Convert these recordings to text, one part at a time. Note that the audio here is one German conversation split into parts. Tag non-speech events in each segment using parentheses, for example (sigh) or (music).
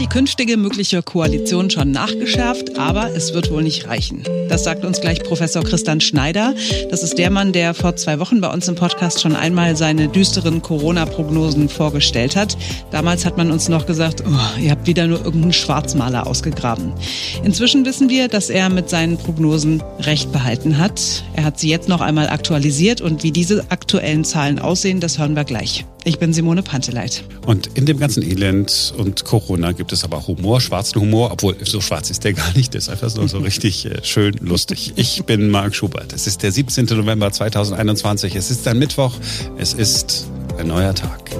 die künftige mögliche Koalition schon nachgeschärft, aber es wird wohl nicht reichen. Das sagt uns gleich Professor Christian Schneider. Das ist der Mann, der vor zwei Wochen bei uns im Podcast schon einmal seine düsteren Corona-Prognosen vorgestellt hat. Damals hat man uns noch gesagt, oh, ihr habt wieder nur irgendeinen Schwarzmaler ausgegraben. Inzwischen wissen wir, dass er mit seinen Prognosen recht behalten hat. Er hat sie jetzt noch einmal aktualisiert und wie diese aktuellen Zahlen aussehen, das hören wir gleich. Ich bin Simone Panteleit. Und in dem ganzen Elend und Corona gibt es aber Humor, schwarzen Humor, obwohl so schwarz ist der gar nicht, der ist einfach so, so (laughs) richtig äh, schön lustig. Ich bin Marc Schubert. Es ist der 17. November 2021. Es ist ein Mittwoch. Es ist ein neuer Tag.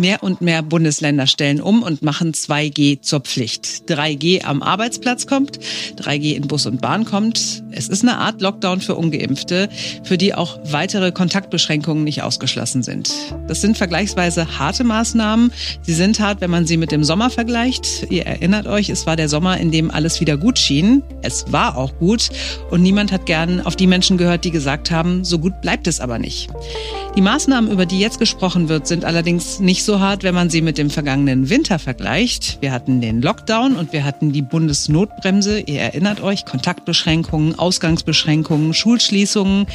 Mehr und mehr Bundesländer stellen um und machen 2G zur Pflicht. 3G am Arbeitsplatz kommt, 3G in Bus und Bahn kommt. Es ist eine Art Lockdown für ungeimpfte, für die auch weitere Kontaktbeschränkungen nicht ausgeschlossen sind. Das sind vergleichsweise harte Maßnahmen. Sie sind hart, wenn man sie mit dem Sommer vergleicht. Ihr erinnert euch, es war der Sommer, in dem alles wieder gut schien. Es war auch gut und niemand hat gern auf die Menschen gehört, die gesagt haben, so gut bleibt es aber nicht. Die Maßnahmen, über die jetzt gesprochen wird, sind allerdings nicht so hart, wenn man sie mit dem vergangenen Winter vergleicht. Wir hatten den Lockdown und wir hatten die Bundesnotbremse. Ihr erinnert euch, Kontaktbeschränkungen, Ausgangsbeschränkungen, Schulschließungen.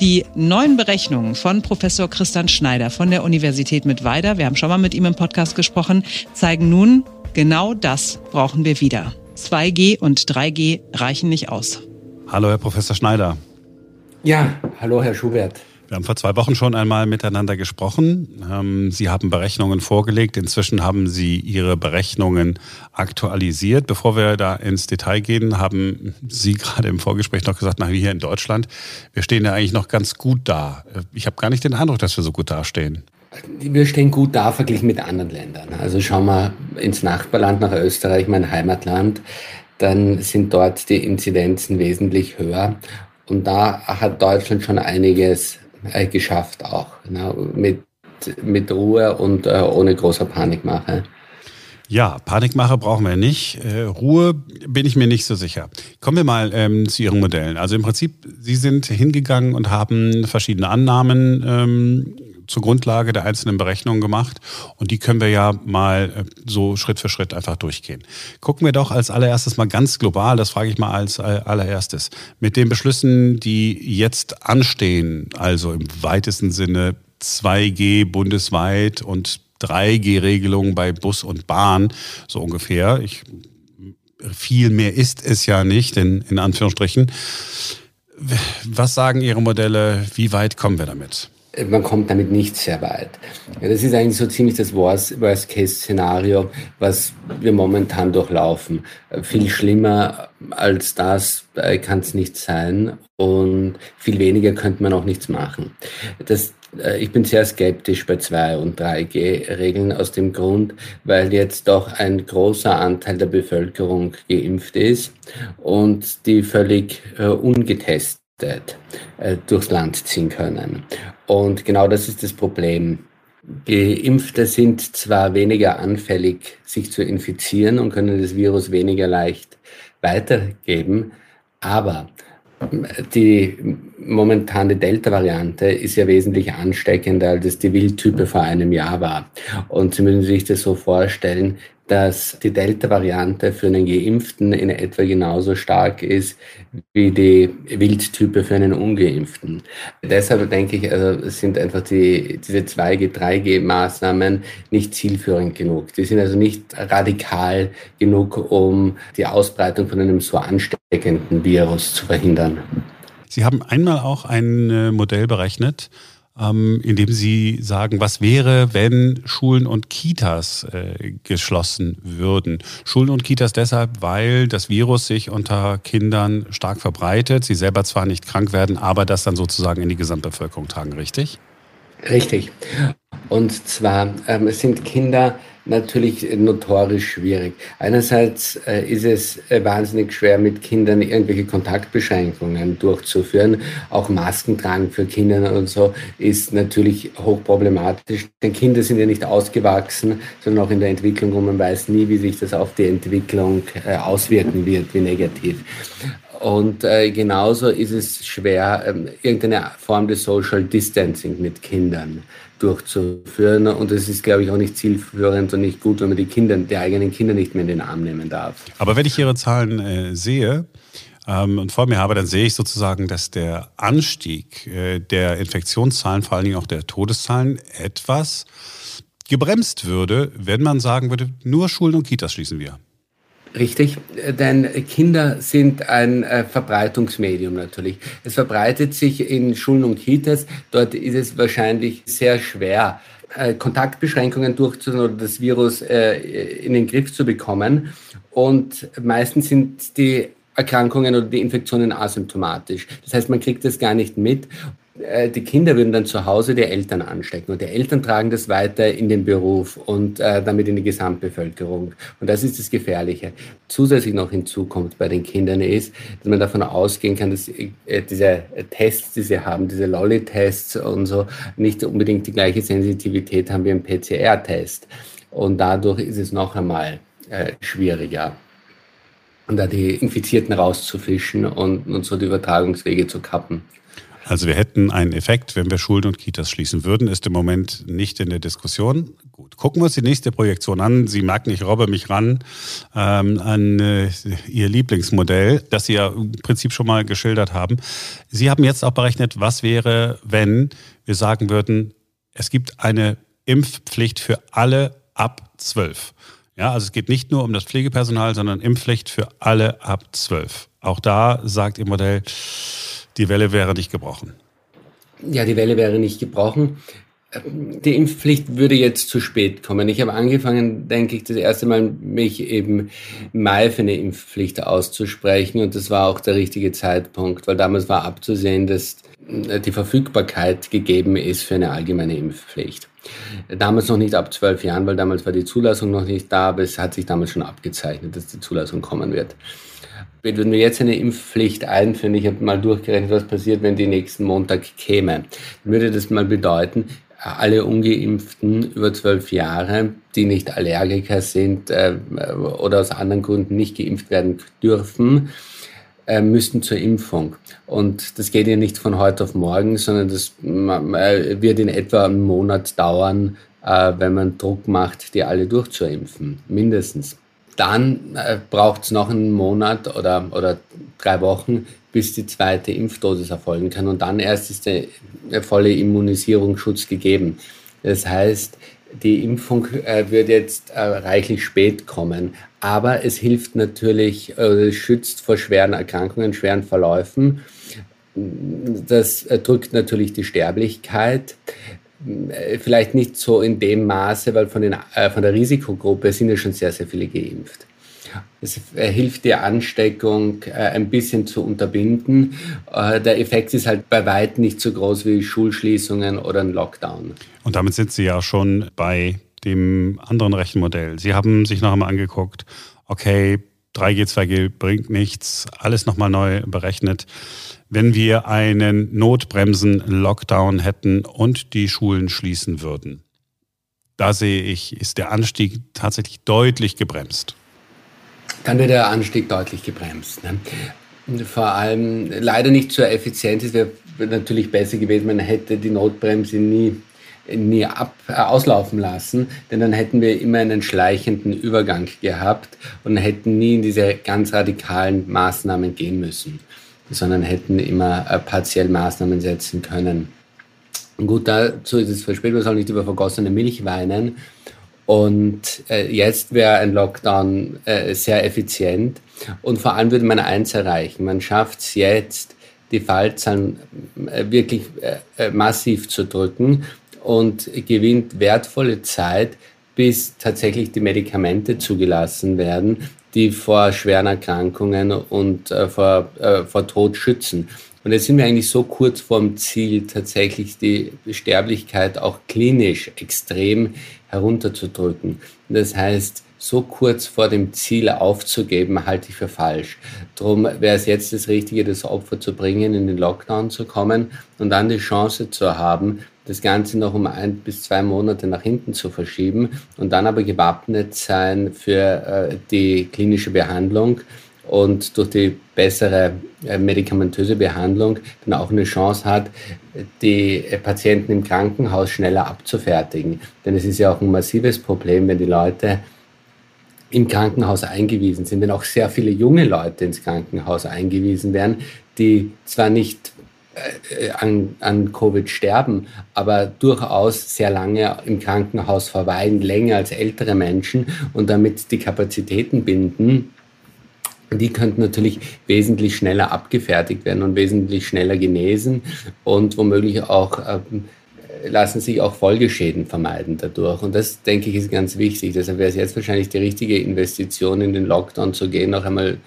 Die neuen Berechnungen von Professor Christian Schneider von der Universität Mittweida, wir haben schon mal mit ihm im Podcast gesprochen, zeigen nun, genau das brauchen wir wieder. 2G und 3G reichen nicht aus. Hallo, Herr Professor Schneider. Ja, hallo, Herr Schubert. Wir haben vor zwei Wochen schon einmal miteinander gesprochen. Ähm, Sie haben Berechnungen vorgelegt. Inzwischen haben Sie Ihre Berechnungen aktualisiert. Bevor wir da ins Detail gehen, haben Sie gerade im Vorgespräch noch gesagt, na, wie hier in Deutschland, wir stehen ja eigentlich noch ganz gut da. Ich habe gar nicht den Eindruck, dass wir so gut dastehen. Wir stehen gut da verglichen mit anderen Ländern. Also schauen wir ins Nachbarland nach Österreich, mein Heimatland, dann sind dort die Inzidenzen wesentlich höher. Und da hat Deutschland schon einiges äh, geschafft auch. Ne? Mit, mit Ruhe und äh, ohne große Panikmache. Ja, Panikmache brauchen wir nicht. Äh, Ruhe bin ich mir nicht so sicher. Kommen wir mal ähm, zu Ihren Modellen. Also im Prinzip, Sie sind hingegangen und haben verschiedene Annahmen ähm, zur Grundlage der einzelnen Berechnungen gemacht. Und die können wir ja mal äh, so Schritt für Schritt einfach durchgehen. Gucken wir doch als allererstes mal ganz global, das frage ich mal als äh, allererstes, mit den Beschlüssen, die jetzt anstehen, also im weitesten Sinne 2G bundesweit und 3G-Regelungen bei Bus und Bahn, so ungefähr. Ich, viel mehr ist es ja nicht, in, in Anführungsstrichen. Was sagen Ihre Modelle? Wie weit kommen wir damit? Man kommt damit nicht sehr weit. Ja, das ist eigentlich so ziemlich das Worst-Case-Szenario, was wir momentan durchlaufen. Viel schlimmer als das äh, kann es nicht sein und viel weniger könnte man auch nichts machen. Das, äh, ich bin sehr skeptisch bei 2 und 3G-Regeln aus dem Grund, weil jetzt doch ein großer Anteil der Bevölkerung geimpft ist und die völlig äh, ungetestet durchs Land ziehen können. Und genau das ist das Problem. Geimpfte sind zwar weniger anfällig, sich zu infizieren und können das Virus weniger leicht weitergeben, aber die momentane Delta-Variante ist ja wesentlich ansteckender, als es die Wildtype vor einem Jahr war. Und Sie müssen sich das so vorstellen, dass die Delta-Variante für einen Geimpften in etwa genauso stark ist wie die Wildtype für einen Ungeimpften. Deshalb denke ich, also sind einfach die, diese 2G, 3G-Maßnahmen nicht zielführend genug. Die sind also nicht radikal genug, um die Ausbreitung von einem so ansteckenden Virus zu verhindern. Sie haben einmal auch ein äh, Modell berechnet, ähm, indem Sie sagen, was wäre, wenn Schulen und Kitas äh, geschlossen würden. Schulen und Kitas deshalb, weil das Virus sich unter Kindern stark verbreitet, sie selber zwar nicht krank werden, aber das dann sozusagen in die Gesamtbevölkerung tragen, richtig? Richtig. Und zwar ähm, es sind Kinder natürlich notorisch schwierig. Einerseits äh, ist es äh, wahnsinnig schwer, mit Kindern irgendwelche Kontaktbeschränkungen durchzuführen. Auch Maskentragen für Kinder und so ist natürlich hochproblematisch. Denn Kinder sind ja nicht ausgewachsen, sondern auch in der Entwicklung und man weiß nie, wie sich das auf die Entwicklung äh, auswirken wird, wie negativ. Und äh, genauso ist es schwer, ähm, irgendeine Form des Social Distancing mit Kindern durchzuführen. Und es ist, glaube ich, auch nicht zielführend und nicht gut, wenn man die Kinder, die eigenen Kinder nicht mehr in den Arm nehmen darf. Aber wenn ich Ihre Zahlen äh, sehe, ähm, und vor mir habe, dann sehe ich sozusagen, dass der Anstieg äh, der Infektionszahlen, vor allen Dingen auch der Todeszahlen, etwas gebremst würde, wenn man sagen würde, nur Schulen und Kitas schließen wir. Richtig, denn Kinder sind ein äh, Verbreitungsmedium natürlich. Es verbreitet sich in Schulen und Kitas. Dort ist es wahrscheinlich sehr schwer, äh, Kontaktbeschränkungen durchzuführen oder das Virus äh, in den Griff zu bekommen. Und meistens sind die Erkrankungen oder die Infektionen asymptomatisch. Das heißt, man kriegt das gar nicht mit. Äh, die Kinder würden dann zu Hause die Eltern anstecken und die Eltern tragen das weiter in den Beruf und äh, damit in die Gesamtbevölkerung. Und das ist das Gefährliche. Zusätzlich noch hinzukommt bei den Kindern ist, dass man davon ausgehen kann, dass äh, diese Tests, die sie haben, diese Lolly-Tests und so, nicht unbedingt die gleiche Sensitivität haben wie ein PCR-Test. Und dadurch ist es noch einmal äh, schwieriger und da die Infizierten rauszufischen und, und so die Übertragungswege zu kappen. Also wir hätten einen Effekt, wenn wir Schulen und Kitas schließen würden, ist im Moment nicht in der Diskussion. Gut, gucken wir uns die nächste Projektion an. Sie merken, ich robbe mich ran ähm, an äh, Ihr Lieblingsmodell, das Sie ja im Prinzip schon mal geschildert haben. Sie haben jetzt auch berechnet, was wäre, wenn wir sagen würden, es gibt eine Impfpflicht für alle ab zwölf. Ja, also es geht nicht nur um das Pflegepersonal, sondern Impfpflicht für alle ab zwölf. Auch da sagt Ihr Modell, die Welle wäre nicht gebrochen. Ja, die Welle wäre nicht gebrochen. Die Impfpflicht würde jetzt zu spät kommen. Ich habe angefangen, denke ich, das erste Mal mich eben im Mai für eine Impfpflicht auszusprechen und das war auch der richtige Zeitpunkt, weil damals war abzusehen, dass die Verfügbarkeit gegeben ist für eine allgemeine Impfpflicht. Damals noch nicht ab zwölf Jahren, weil damals war die Zulassung noch nicht da, aber es hat sich damals schon abgezeichnet, dass die Zulassung kommen wird. Würden wir jetzt eine Impfpflicht einführen, ich habe mal durchgerechnet, was passiert, wenn die nächsten Montag käme, würde das mal bedeuten, alle Ungeimpften über zwölf Jahre, die nicht Allergiker sind äh, oder aus anderen Gründen nicht geimpft werden dürfen, äh, müssten zur Impfung. Und das geht ja nicht von heute auf morgen, sondern das äh, wird in etwa einen Monat dauern, äh, wenn man Druck macht, die alle durchzuimpfen, mindestens. Dann äh, braucht es noch einen Monat oder, oder drei Wochen, bis die zweite Impfdosis erfolgen kann. Und dann erst ist der, volle Immunisierungsschutz gegeben. Das heißt, die Impfung äh, wird jetzt äh, reichlich spät kommen, aber es hilft natürlich, äh, schützt vor schweren Erkrankungen, schweren Verläufen. Das drückt natürlich die Sterblichkeit. Äh, vielleicht nicht so in dem Maße, weil von, den, äh, von der Risikogruppe sind ja schon sehr, sehr viele geimpft. Es hilft die Ansteckung äh, ein bisschen zu unterbinden. Äh, der Effekt ist halt bei weitem nicht so groß wie Schulschließungen oder ein Lockdown. Und damit sind Sie ja schon bei dem anderen Rechenmodell. Sie haben sich noch einmal angeguckt, okay, 3G, 2G bringt nichts, alles nochmal neu berechnet. Wenn wir einen Notbremsen-Lockdown hätten und die Schulen schließen würden, da sehe ich, ist der Anstieg tatsächlich deutlich gebremst dann wird der Anstieg deutlich gebremst. Ne? Vor allem leider nicht zur Effizienz. Es wäre natürlich besser gewesen, man hätte die Notbremse nie, nie ab, äh, auslaufen lassen, denn dann hätten wir immer einen schleichenden Übergang gehabt und hätten nie in diese ganz radikalen Maßnahmen gehen müssen, sondern hätten immer äh, partiell Maßnahmen setzen können. Und gut, dazu ist es verspätet, man soll nicht über vergossene Milch weinen. Und äh, jetzt wäre ein Lockdown äh, sehr effizient. Und vor allem würde man eins erreichen. Man schafft es jetzt, die Fallzahlen äh, wirklich äh, äh, massiv zu drücken und gewinnt wertvolle Zeit, bis tatsächlich die Medikamente zugelassen werden, die vor schweren Erkrankungen und äh, vor, äh, vor Tod schützen. Und jetzt sind wir eigentlich so kurz vorm Ziel, tatsächlich die Sterblichkeit auch klinisch extrem herunterzudrücken. Das heißt, so kurz vor dem Ziel aufzugeben, halte ich für falsch. Darum wäre es jetzt das Richtige, das Opfer zu bringen, in den Lockdown zu kommen und dann die Chance zu haben, das Ganze noch um ein bis zwei Monate nach hinten zu verschieben und dann aber gewappnet sein für äh, die klinische Behandlung und durch die bessere äh, medikamentöse Behandlung dann auch eine Chance hat, die Patienten im Krankenhaus schneller abzufertigen. Denn es ist ja auch ein massives Problem, wenn die Leute im Krankenhaus eingewiesen sind, wenn auch sehr viele junge Leute ins Krankenhaus eingewiesen werden, die zwar nicht äh, an, an Covid sterben, aber durchaus sehr lange im Krankenhaus verweilen, länger als ältere Menschen und damit die Kapazitäten binden. Die könnten natürlich wesentlich schneller abgefertigt werden und wesentlich schneller genesen und womöglich auch ähm, lassen sich auch Folgeschäden vermeiden dadurch. Und das, denke ich, ist ganz wichtig. Deshalb wäre es jetzt wahrscheinlich die richtige Investition, in den Lockdown zu gehen, noch einmal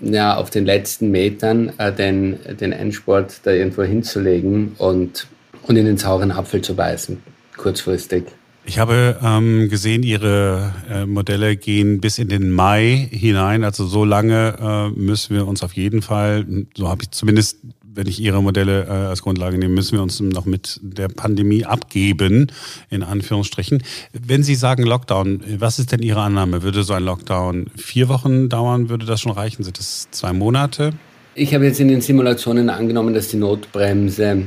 ja, auf den letzten Metern äh, den, den Endsport da irgendwo hinzulegen und, und in den sauren Apfel zu beißen, kurzfristig. Ich habe ähm, gesehen, Ihre äh, Modelle gehen bis in den Mai hinein. Also so lange äh, müssen wir uns auf jeden Fall, so habe ich zumindest wenn ich Ihre Modelle äh, als Grundlage nehme, müssen wir uns noch mit der Pandemie abgeben, in Anführungsstrichen. Wenn Sie sagen Lockdown, was ist denn Ihre Annahme? Würde so ein Lockdown vier Wochen dauern? Würde das schon reichen? Sind das zwei Monate? Ich habe jetzt in den Simulationen angenommen, dass die Notbremse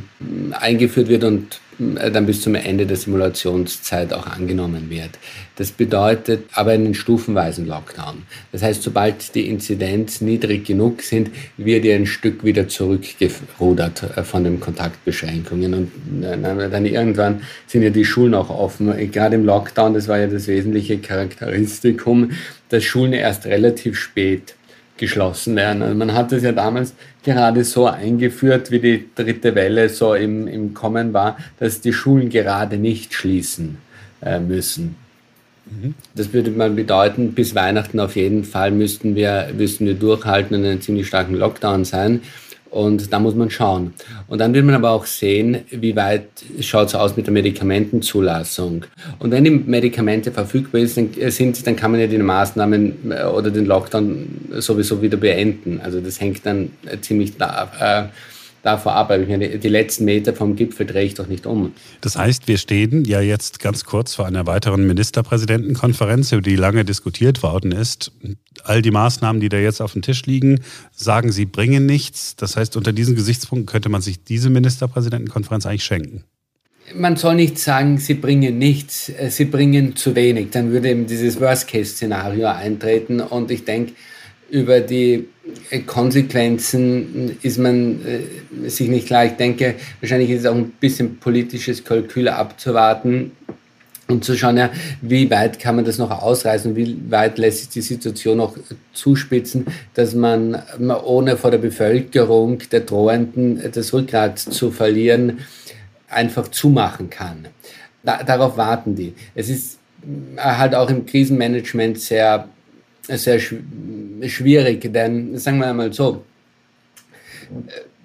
eingeführt wird und dann bis zum Ende der Simulationszeit auch angenommen wird. Das bedeutet aber einen stufenweisen Lockdown. Das heißt, sobald die Inzidenz niedrig genug sind, wird ihr ein Stück wieder zurückgerudert äh, von den Kontaktbeschränkungen. Und äh, dann irgendwann sind ja die Schulen auch offen. Gerade im Lockdown, das war ja das wesentliche Charakteristikum, dass Schulen erst relativ spät geschlossen werden. Also man hat es ja damals gerade so eingeführt, wie die dritte Welle so im, im Kommen war, dass die Schulen gerade nicht schließen äh, müssen. Mhm. Das würde mal bedeuten, bis Weihnachten auf jeden Fall müssten wir, müssten wir durchhalten und einen ziemlich starken Lockdown sein. Und da muss man schauen. Und dann wird man aber auch sehen, wie weit schaut es aus mit der Medikamentenzulassung. Und wenn die Medikamente verfügbar sind, dann kann man ja die Maßnahmen äh, oder den Lockdown sowieso wieder beenden. Also das hängt dann ziemlich da, äh, davor ab. Ich meine, die letzten Meter vom Gipfel drehe ich doch nicht um. Das heißt, wir stehen ja jetzt ganz kurz vor einer weiteren Ministerpräsidentenkonferenz, über die lange diskutiert worden ist. All die Maßnahmen, die da jetzt auf dem Tisch liegen, sagen, sie bringen nichts. Das heißt, unter diesen Gesichtspunkten könnte man sich diese Ministerpräsidentenkonferenz eigentlich schenken. Man soll nicht sagen, sie bringen nichts, äh, sie bringen zu wenig. Dann würde eben dieses Worst-Case-Szenario eintreten. Und ich denke, über die Konsequenzen ist man äh, sich nicht klar. Ich denke, wahrscheinlich ist es auch ein bisschen politisches Kalkül abzuwarten und zu schauen, ja, wie weit kann man das noch ausreißen, wie weit lässt sich die Situation noch zuspitzen, dass man ohne vor der Bevölkerung der Drohenden das Rückgrat zu verlieren, einfach zumachen kann. Da, darauf warten die. Es ist halt auch im Krisenmanagement sehr sehr schwierig, denn sagen wir einmal so,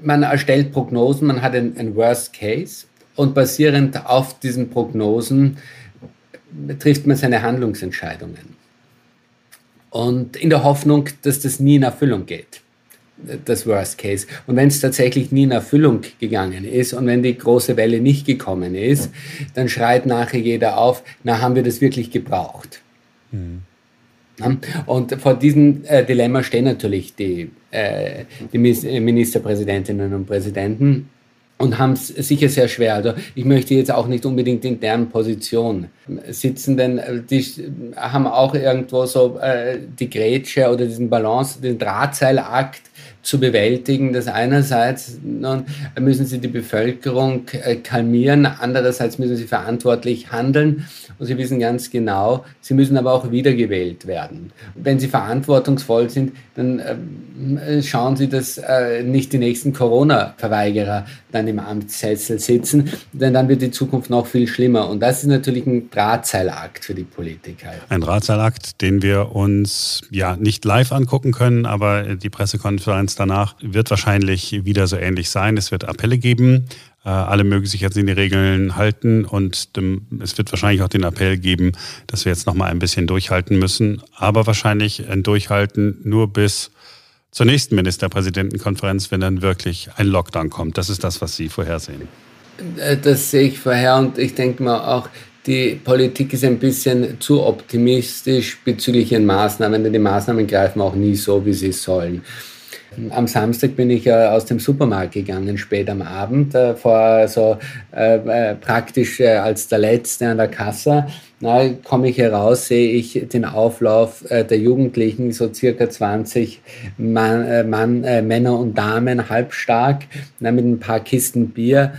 man erstellt Prognosen, man hat ein, Worst Case und basierend auf diesen Prognosen trifft man seine Handlungsentscheidungen. Und in der Hoffnung, dass das nie in Erfüllung geht, das Worst Case. Und wenn es tatsächlich nie in Erfüllung gegangen ist und wenn die große Welle nicht gekommen ist, dann schreit nachher jeder auf, na, haben wir das wirklich gebraucht? Mhm. Und vor diesem äh, Dilemma stehen natürlich die, äh, die Ministerpräsidentinnen und Präsidenten und haben es sicher sehr schwer. Also ich möchte jetzt auch nicht unbedingt in deren Position sitzen, denn äh, die haben auch irgendwo so äh, die Grätsche oder diesen Balance, den Drahtseilakt zu bewältigen. Das einerseits nun, müssen sie die Bevölkerung äh, kalmieren, andererseits müssen sie verantwortlich handeln und sie wissen ganz genau, sie müssen aber auch wiedergewählt werden. Wenn sie verantwortungsvoll sind, dann äh, schauen sie, dass äh, nicht die nächsten Corona-Verweigerer dann im Amtssessel sitzen, denn dann wird die Zukunft noch viel schlimmer. Und das ist natürlich ein Drahtseilakt für die Politiker. Ein Drahtseilakt, den wir uns ja nicht live angucken können, aber die Pressekonferenz danach wird wahrscheinlich wieder so ähnlich sein. Es wird Appelle geben. Äh, alle mögen sich jetzt in die Regeln halten und es wird wahrscheinlich auch den Appell geben, dass wir jetzt noch mal ein bisschen durchhalten müssen. Aber wahrscheinlich ein Durchhalten nur bis zur nächsten Ministerpräsidentenkonferenz, wenn dann wirklich ein Lockdown kommt. Das ist das, was Sie vorhersehen. Äh, das sehe ich vorher und ich denke mal auch, die Politik ist ein bisschen zu optimistisch bezüglich ihren Maßnahmen, denn die Maßnahmen greifen auch nie so, wie sie sollen. Am Samstag bin ich äh, aus dem Supermarkt gegangen, spät am Abend, äh, vor so äh, äh praktisch äh, als der Letzte an der Kasse. Na, komme ich heraus, sehe ich den Auflauf äh, der Jugendlichen, so circa 20 Mann, Mann Männer und Damen, halbstark, na, mit ein paar Kisten Bier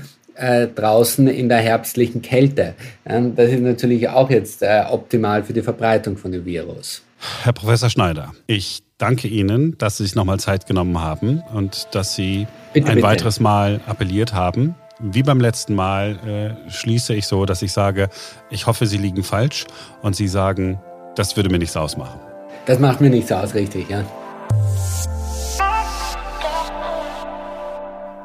draußen in der herbstlichen Kälte. das ist natürlich auch jetzt optimal für die Verbreitung von dem Virus. Herr Professor Schneider, ich danke Ihnen, dass Sie sich nochmal Zeit genommen haben und dass Sie bitte, ein bitte. weiteres Mal appelliert haben. Wie beim letzten Mal äh, schließe ich so, dass ich sage, ich hoffe, Sie liegen falsch und Sie sagen, das würde mir nichts ausmachen. Das macht mir nichts aus, richtig, ja.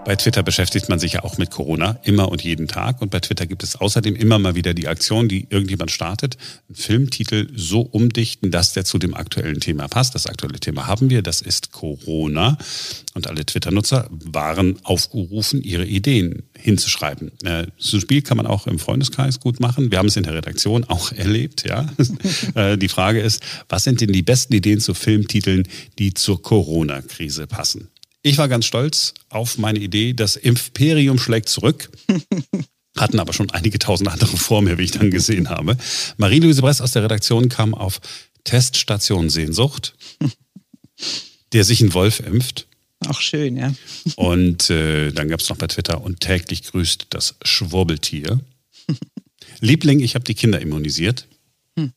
Bei Twitter beschäftigt man sich ja auch mit Corona immer und jeden Tag. Und bei Twitter gibt es außerdem immer mal wieder die Aktion, die irgendjemand startet, einen Filmtitel so umdichten, dass der zu dem aktuellen Thema passt. Das aktuelle Thema haben wir, das ist Corona. Und alle Twitter-Nutzer waren aufgerufen, ihre Ideen hinzuschreiben. Äh, so ein Spiel kann man auch im Freundeskreis gut machen. Wir haben es in der Redaktion auch (laughs) erlebt, ja. (laughs) Äh, die Frage ist, was sind denn die besten Ideen zu Filmtiteln, die zur Corona-Krise passen? Ich war ganz stolz auf meine Idee, das Imperium schlägt zurück. (laughs) Hatten aber schon einige tausend andere vor mir, wie ich dann gesehen habe. Marie-Louise Bress aus der Redaktion kam auf Teststation Sehnsucht, der sich ein Wolf impft. Auch schön, ja. Und äh, dann gab es noch bei Twitter und täglich grüßt das Schwurbeltier. (laughs) Liebling, ich habe die Kinder immunisiert. Hm.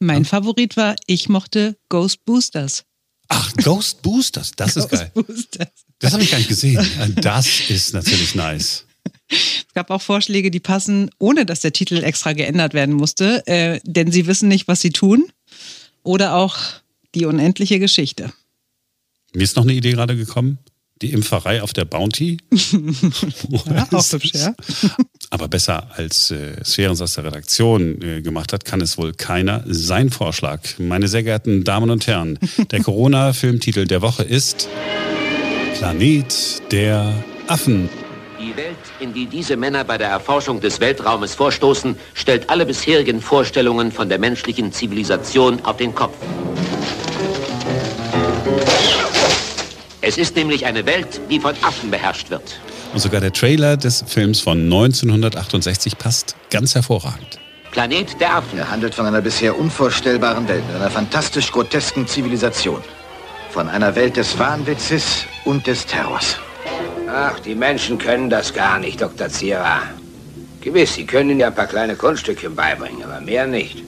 Mein ja. Favorit war, ich mochte Ghost Boosters. Ach, Ghost Boosters, das Ghost ist geil. Boosters. Das habe ich gar nicht gesehen. Das ist natürlich nice. Es gab auch Vorschläge, die passen, ohne dass der Titel extra geändert werden musste, äh, denn sie wissen nicht, was sie tun. Oder auch die unendliche Geschichte. Mir ist noch eine Idee gerade gekommen. Die Impferei auf der Bounty. (laughs) ja, auch hübsch, ja. Aber besser als äh, Sphärens aus der Redaktion äh, gemacht hat, kann es wohl keiner. Sein Vorschlag, meine sehr geehrten Damen und Herren, der (laughs) Corona-Filmtitel der Woche ist Planet der Affen. Die Welt, in die diese Männer bei der Erforschung des Weltraumes vorstoßen, stellt alle bisherigen Vorstellungen von der menschlichen Zivilisation auf den Kopf. Es ist nämlich eine Welt, die von Affen beherrscht wird. Und sogar der Trailer des Films von 1968 passt ganz hervorragend. Planet der Affen. Er handelt von einer bisher unvorstellbaren Welt, mit einer fantastisch grotesken Zivilisation. Von einer Welt des Wahnwitzes und des Terrors. Ach, die Menschen können das gar nicht, Dr. Zira. Gewiss, sie können Ihnen ja ein paar kleine Kunststückchen beibringen, aber mehr nicht.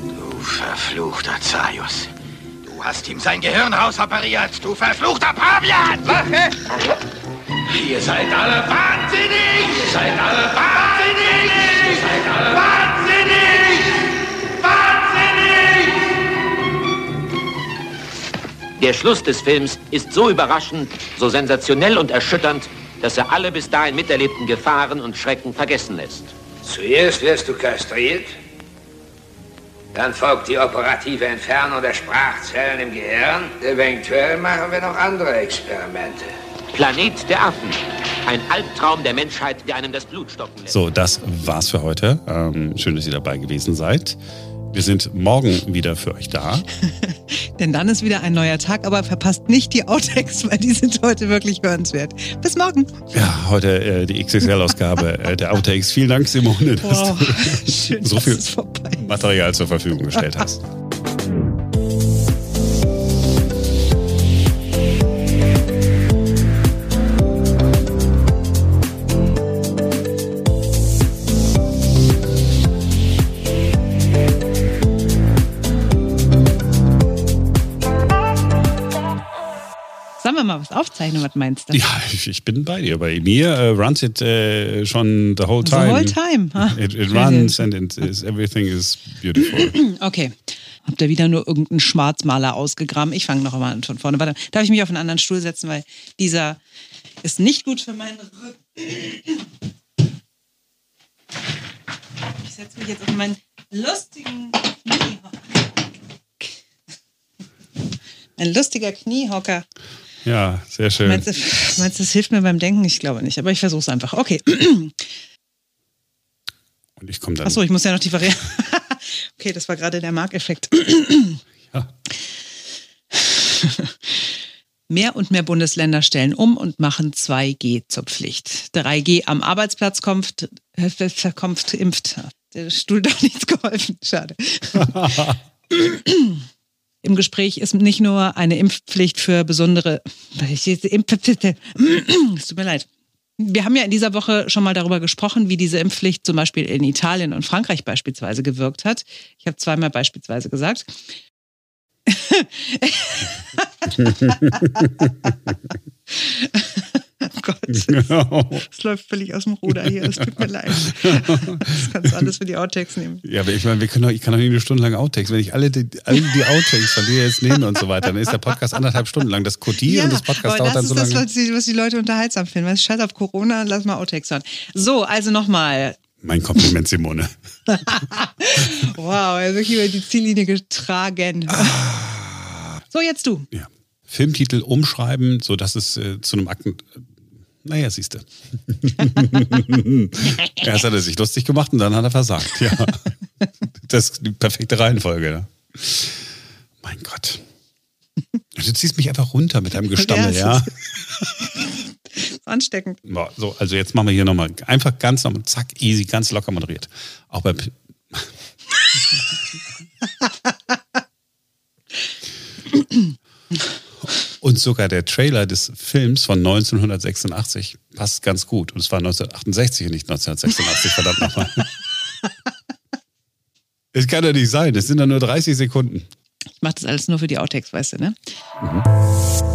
Du verfluchter Zaius. Du hast ihm sein Gehirn rausoperiert, du verfluchter Pavian! Wache! Ihr seid alle wahnsinnig! Ihr seid alle wahnsinnig! Ihr seid alle wahnsinnig! Wahnsinnig! Der Schluss des Films ist so überraschend, so sensationell und erschütternd, dass er alle bis dahin miterlebten Gefahren und Schrecken vergessen lässt. Zuerst wirst du kastriert, dann folgt die operative Entfernung der Sprachzellen im Gehirn. Eventuell machen wir noch andere Experimente. Planet der Affen. Ein Albtraum der Menschheit, der einem das Blut stocken lässt. So, das war's für heute. Ähm, schön, dass ihr dabei gewesen seid. Wir sind morgen wieder für euch da. (laughs) Denn dann ist wieder ein neuer Tag, aber verpasst nicht die Outtakes, weil die sind heute wirklich hörenswert. Bis morgen. Ja, heute äh, die XXL-Ausgabe äh, der Outtakes. Vielen Dank, Simone, dass du (laughs) schön, so viel Material zur Verfügung gestellt hast. Was aufzeichnen, was meinst du? Ja, ich, ich bin bei dir. Bei mir uh, runs it uh, schon the whole time. The whole time. Huh? It, it runs and it is, everything is beautiful. (clears throat) Okay. Habt ihr wieder nur irgendeinen Schwarzmaler ausgegraben? Ich fange noch einmal von vorne. Warte, darf ich mich auf einen anderen Stuhl setzen, weil dieser ist nicht gut für meinen Rücken. Ich setze mich jetzt auf meinen lustigen Kniehocker. Ein lustiger Kniehocker. Ja, sehr schön. Meinst du, meinst du, das hilft mir beim Denken? Ich glaube nicht, aber ich versuche es einfach. Okay. (clears throat) Und ich komme dann. Achso, ich muss ja noch die Variante. (laughs) okay, das war gerade der Markeffekt. (clears throat) Ja. Mehr und mehr Bundesländer stellen um und machen 2G zur Pflicht. 3G am Arbeitsplatz kommt, kommt impft. Der Stuhl doch nichts geholfen. Schade. (laughs) (clears throat) Im Gespräch ist nicht nur eine Impfpflicht für besondere. Es tut mir leid. Wir haben ja in dieser Woche schon mal darüber gesprochen, wie diese Impfpflicht zum Beispiel in Italien und Frankreich beispielsweise gewirkt hat. Ich habe zweimal beispielsweise gesagt. (laughs) (laughs) Gott. (laughs) Es läuft völlig aus dem Ruder hier. Es tut mir leid. Das kannst du alles für die Outtakes nehmen. Ja, aber ich meine, wir können doch, ich kann doch nicht eine Stunde lang Outtakes. Wenn ich alle die, alle die Outtakes von dir jetzt nehme und so weiter, dann ist der Podcast anderthalb Stunden lang. Das Codie Ja, und das Podcast dauert das dann ist so das, lange. was die, was die Leute unterhaltsam finden. Weißt, du, Scheiß auf Corona, lass mal Outtakes hören. So, also nochmal. Mein Kompliment, Simone. (laughs) Wow, er ist wirklich über die Ziellinie getragen. So, jetzt du. Ja. Filmtitel umschreiben, sodass es äh, zu einem Akten. Naja, siehst du. (laughs) Erst hat er sich lustig gemacht und dann hat er versagt. Ja. Das ist die perfekte Reihenfolge. Ne? Mein Gott. Du ziehst mich einfach runter mit deinem Gestammel, Ja, Ansteckend. So, also jetzt machen wir hier nochmal einfach ganz normal, zack, easy, ganz locker moderiert. Auch bei. Und sogar der Trailer des Films von 1986 passt ganz gut. Und es war 1968 und nicht 1986, verdammt nochmal. (laughs) Es kann ja nicht sein, es sind ja nur 30 Sekunden. Ich mache das alles nur für die Outtakes, weißt du, ne?